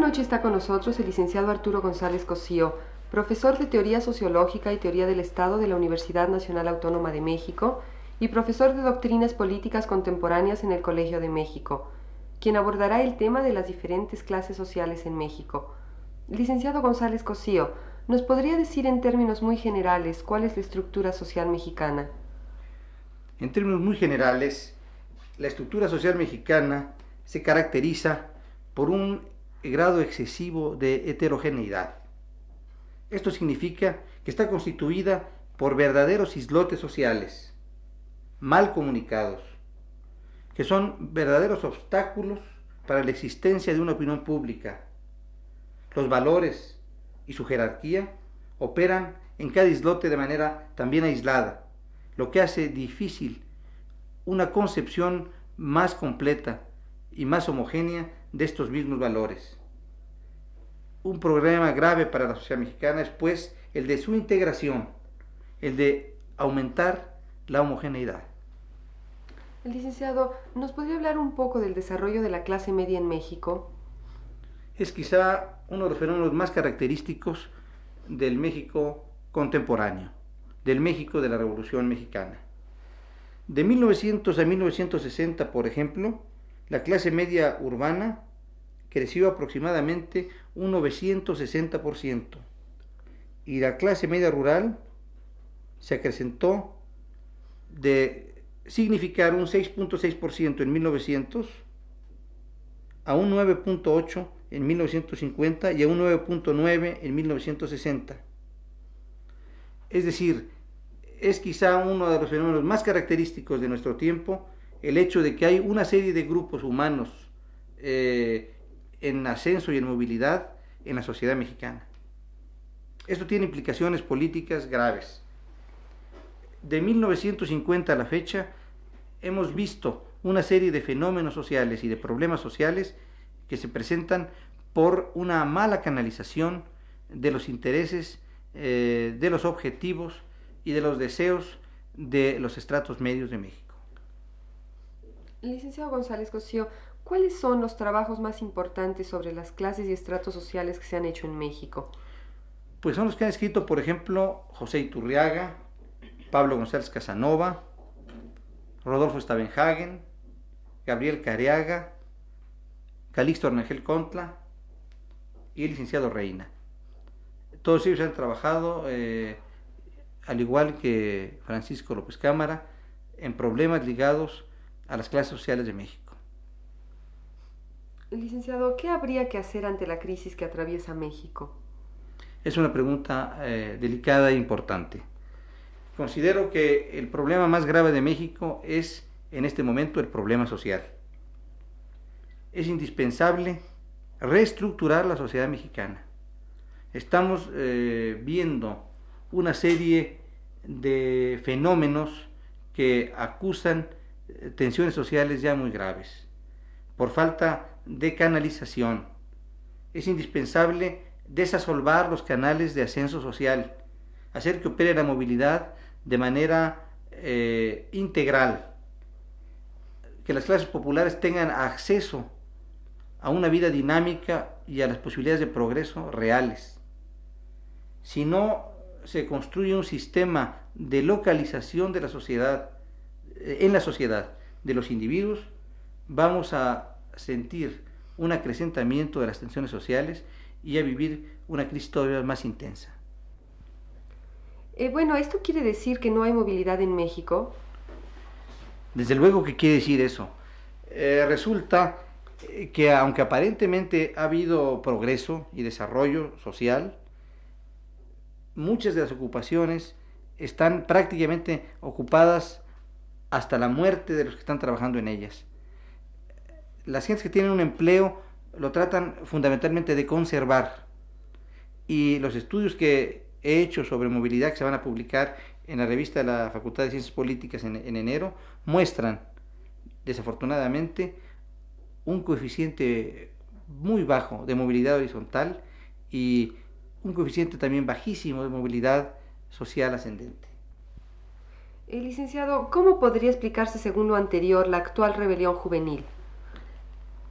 Noche está con nosotros el licenciado Arturo González Cosío, profesor de Teoría Sociológica y Teoría del Estado de la Universidad Nacional Autónoma de México y profesor de Doctrinas Políticas Contemporáneas en el Colegio de México, quien abordará el tema de las diferentes clases sociales en México. Licenciado González Cosío, ¿nos podría decir en términos muy generales cuál es la estructura social mexicana? En términos muy generales, la estructura social mexicana se caracteriza por un grado excesivo de heterogeneidad. Esto significa que está constituida por verdaderos islotes sociales, mal comunicados, que son verdaderos obstáculos para la existencia de una opinión pública. Los valores y su jerarquía operan en cada islote de manera también aislada, lo que hace difícil una concepción más completa y más homogénea de estos mismos valores. Un problema grave para la sociedad mexicana es pues el de su integración, el de aumentar la homogeneidad. El licenciado, ¿nos podría hablar un poco del desarrollo de la clase media en México? Es quizá uno de los fenómenos más característicos del México contemporáneo, del México de la Revolución Mexicana. De 1900 a 1960, por ejemplo, la clase media urbana creció aproximadamente un 960% y la clase media rural se acrecentó de significar un 6.6% en 1900 a un 9.8 en 1950 y a un 9.9 en 1960. Es decir, es quizá uno de los fenómenos más característicos de nuestro tiempo el hecho de que hay una serie de grupos humanos eh, en ascenso y en movilidad en la sociedad mexicana. Esto tiene implicaciones políticas graves. De 1950 a la fecha hemos visto una serie de fenómenos sociales y de problemas sociales que se presentan por una mala canalización de los intereses, eh, de los objetivos y de los deseos de los estratos medios de México. Licenciado González Cosío, ¿cuáles son los trabajos más importantes sobre las clases y estratos sociales que se han hecho en México? Pues son los que han escrito, por ejemplo, José Iturriaga, Pablo González Casanova, Rodolfo Stavenhagen, Gabriel Careaga, Calixto Arnangel Contla y el licenciado Reina. Todos ellos han trabajado, eh, al igual que Francisco López Cámara, en problemas ligados a las clases sociales de México. Licenciado, ¿qué habría que hacer ante la crisis que atraviesa México? Es una pregunta eh, delicada e importante. Considero que el problema más grave de México es en este momento el problema social. Es indispensable reestructurar la sociedad mexicana. Estamos eh, viendo una serie de fenómenos que acusan tensiones sociales ya muy graves, por falta de canalización. Es indispensable desasolvar los canales de ascenso social, hacer que opere la movilidad de manera eh, integral, que las clases populares tengan acceso a una vida dinámica y a las posibilidades de progreso reales. Si no se construye un sistema de localización de la sociedad, en la sociedad, de los individuos, vamos a sentir un acrecentamiento de las tensiones sociales y a vivir una crisis todavía más intensa. Eh, bueno, ¿esto quiere decir que no hay movilidad en México? Desde luego que quiere decir eso. Eh, resulta eh, que aunque aparentemente ha habido progreso y desarrollo social, muchas de las ocupaciones están prácticamente ocupadas hasta la muerte de los que están trabajando en ellas. Las gentes que tienen un empleo lo tratan fundamentalmente de conservar y los estudios que he hecho sobre movilidad que se van a publicar en la revista de la Facultad de Ciencias Políticas en, en enero muestran desafortunadamente un coeficiente muy bajo de movilidad horizontal y un coeficiente también bajísimo de movilidad social ascendente. Eh, licenciado, ¿cómo podría explicarse, según lo anterior, la actual rebelión juvenil?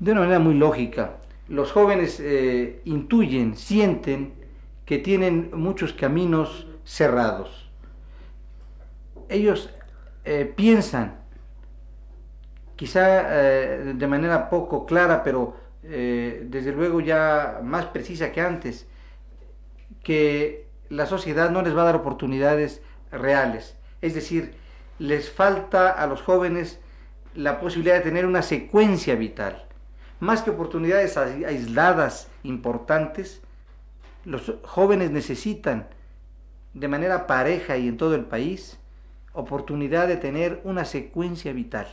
De una manera muy lógica. Los jóvenes eh, intuyen, sienten que tienen muchos caminos cerrados. Ellos eh, piensan, quizá eh, de manera poco clara, pero desde luego ya más precisa que antes, que la sociedad no les va a dar oportunidades reales. Es decir, les falta a los jóvenes la posibilidad de tener una secuencia vital. Más que oportunidades aisladas importantes, los jóvenes necesitan de manera pareja y en todo el país oportunidad de tener una secuencia vital.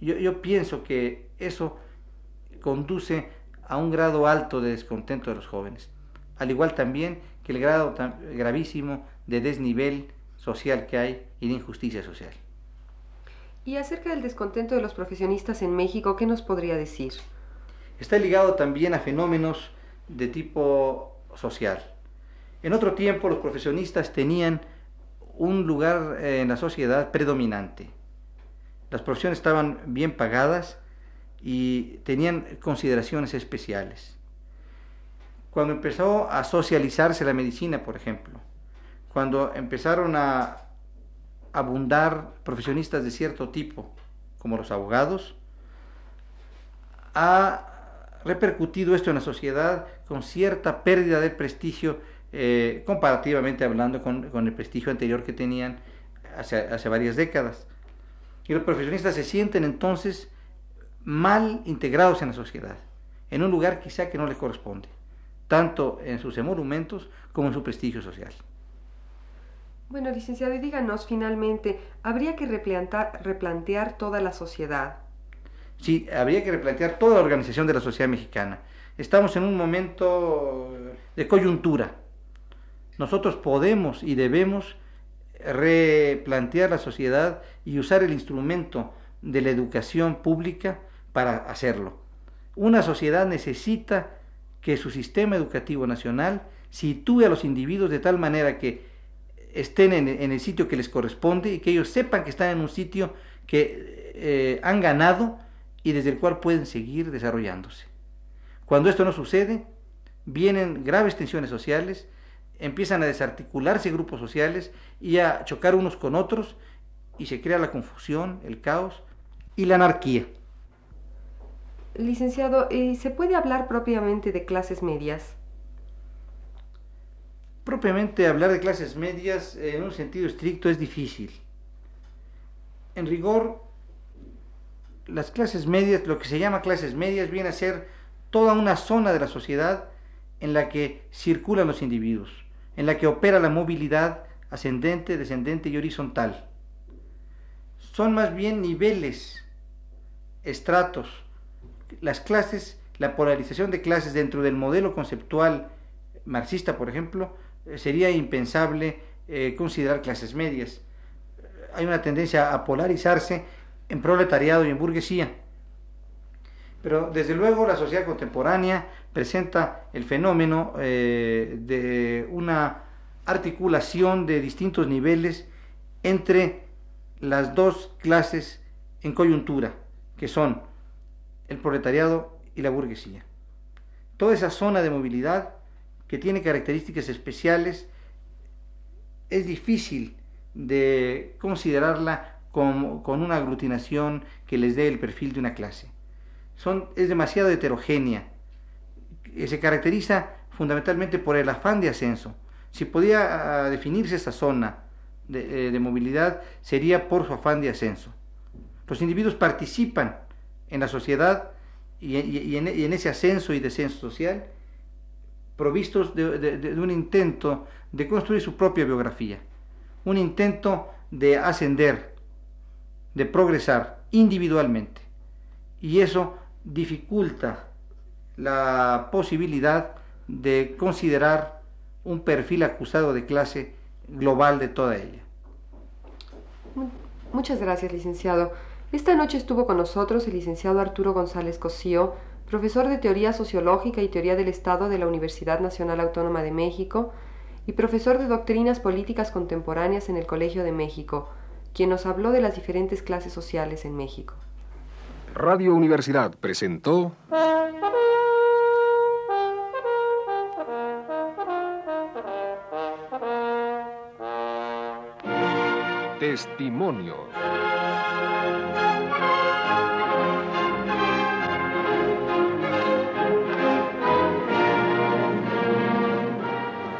Yo, pienso que eso conduce a un grado alto de descontento de los jóvenes, al igual también que el grado gravísimo de desnivel social que hay y de injusticia social. Y acerca del descontento de los profesionistas en México, ¿qué nos podría decir? Está ligado también a fenómenos de tipo social. En otro tiempo los profesionistas tenían un lugar en la sociedad predominante. Las profesiones estaban bien pagadas y tenían consideraciones especiales. Cuando empezó a socializarse la medicina, por ejemplo, cuando empezaron a abundar profesionistas de cierto tipo, como los abogados, ha repercutido esto en la sociedad con cierta pérdida de prestigio, eh, comparativamente hablando con, con, el prestigio anterior que tenían hace, hace varias décadas. Y los profesionistas se sienten entonces mal integrados en la sociedad, en un lugar quizá que no les corresponde, tanto en sus emolumentos como en su prestigio social. Bueno, licenciado, y díganos finalmente, ¿habría que replantar, replantear toda la sociedad? Sí, habría que replantear toda la organización de la sociedad mexicana. Estamos en un momento de coyuntura. Nosotros podemos y debemos replantear la sociedad y usar el instrumento de la educación pública para hacerlo. Una sociedad necesita que su sistema educativo nacional sitúe a los individuos de tal manera que estén en, el sitio que les corresponde y que ellos sepan que están en un sitio que eh, han ganado y desde el cual pueden seguir desarrollándose. Cuando esto no sucede, vienen graves tensiones sociales, empiezan a desarticularse grupos sociales y a chocar unos con otros y se crea la confusión, el caos y la anarquía. Licenciado, ¿se puede hablar propiamente de clases medias? Propiamente hablar de clases medias en un sentido estricto es difícil. En rigor, las clases medias, lo que se llama clases medias, viene a ser toda una zona de la sociedad en la que circulan los individuos, en la que opera la movilidad ascendente, descendente y horizontal. Son más bien niveles, estratos. Las clases, la polarización de clases dentro del modelo conceptual marxista, por ejemplo, sería impensable eh, considerar clases medias. Hay una tendencia a polarizarse en proletariado y en burguesía. Pero desde luego la sociedad contemporánea presenta el fenómeno eh, de una articulación de distintos niveles entre las dos clases en coyuntura, que son el proletariado y la burguesía. Toda esa zona de movilidad que tiene características especiales es difícil de considerarla con, una aglutinación que les dé el perfil de una clase. Son, es demasiado heterogénea. Se caracteriza fundamentalmente por el afán de ascenso. Si podía ah, definirse esa zona de, eh, de movilidad, sería por su afán de ascenso. Los individuos participan en la sociedad y, y, en, y en, ese ascenso y descenso social, provistos de, un intento de construir su propia biografía. un intento de ascender, de progresar individualmente. Y eso dificulta la posibilidad de considerar un perfil acusado de clase global de toda ella. Muchas gracias, licenciado. Esta noche estuvo con nosotros el licenciado Arturo González Cosío, profesor de Teoría Sociológica y Teoría del Estado de la Universidad Nacional Autónoma de México y profesor de Doctrinas Políticas Contemporáneas en el Colegio de México, quien nos habló de las diferentes clases sociales en México. Radio Universidad presentó... Testimonios.